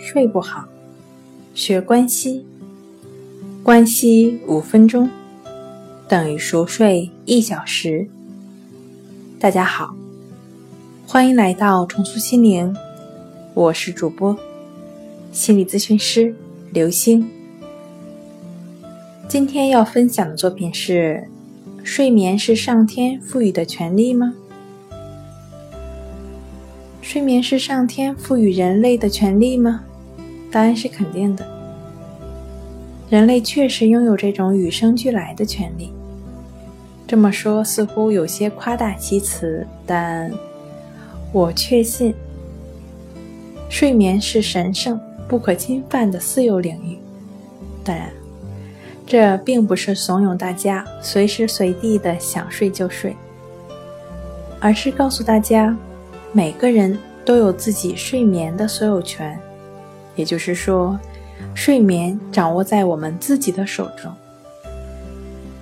睡不好，学关西，关西五分钟等于熟睡一小时。大家好，欢迎来到重塑心灵，我是主播心理咨询师刘星。今天要分享的作品是：睡眠是上天赋予的权利吗？睡眠是上天赋予人类的权利吗？答案是肯定的。人类确实拥有这种与生俱来的权利。这么说似乎有些夸大其词，但我确信，睡眠是神圣不可侵犯的私有领域。当然，这并不是怂恿大家随时随地的想睡就睡，而是告诉大家。每个人都有自己睡眠的所有权，也就是说，睡眠掌握在我们自己的手中。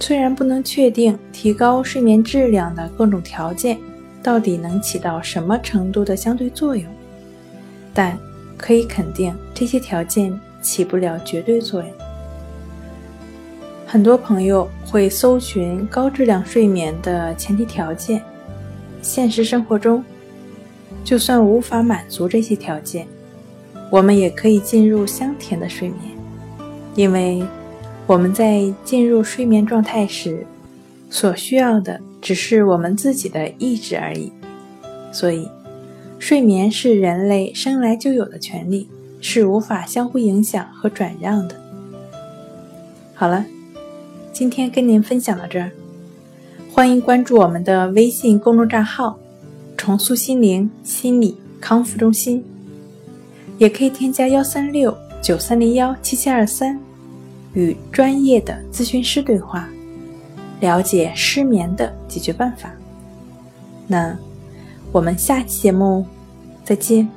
虽然不能确定提高睡眠质量的各种条件到底能起到什么程度的相对作用，但可以肯定这些条件起不了绝对作用。很多朋友会搜寻高质量睡眠的前提条件，现实生活中。就算无法满足这些条件，我们也可以进入香甜的睡眠，因为我们在进入睡眠状态时，所需要的只是我们自己的意志而已。所以，睡眠是人类生来就有的权利，是无法相互影响和转让的。好了，今天跟您分享到这儿，欢迎关注我们的微信公众账号。重塑心灵心理康复中心，也可以添加幺三六九三零幺七七二三，与专业的咨询师对话，了解失眠的解决办法。那我们下期节目再见。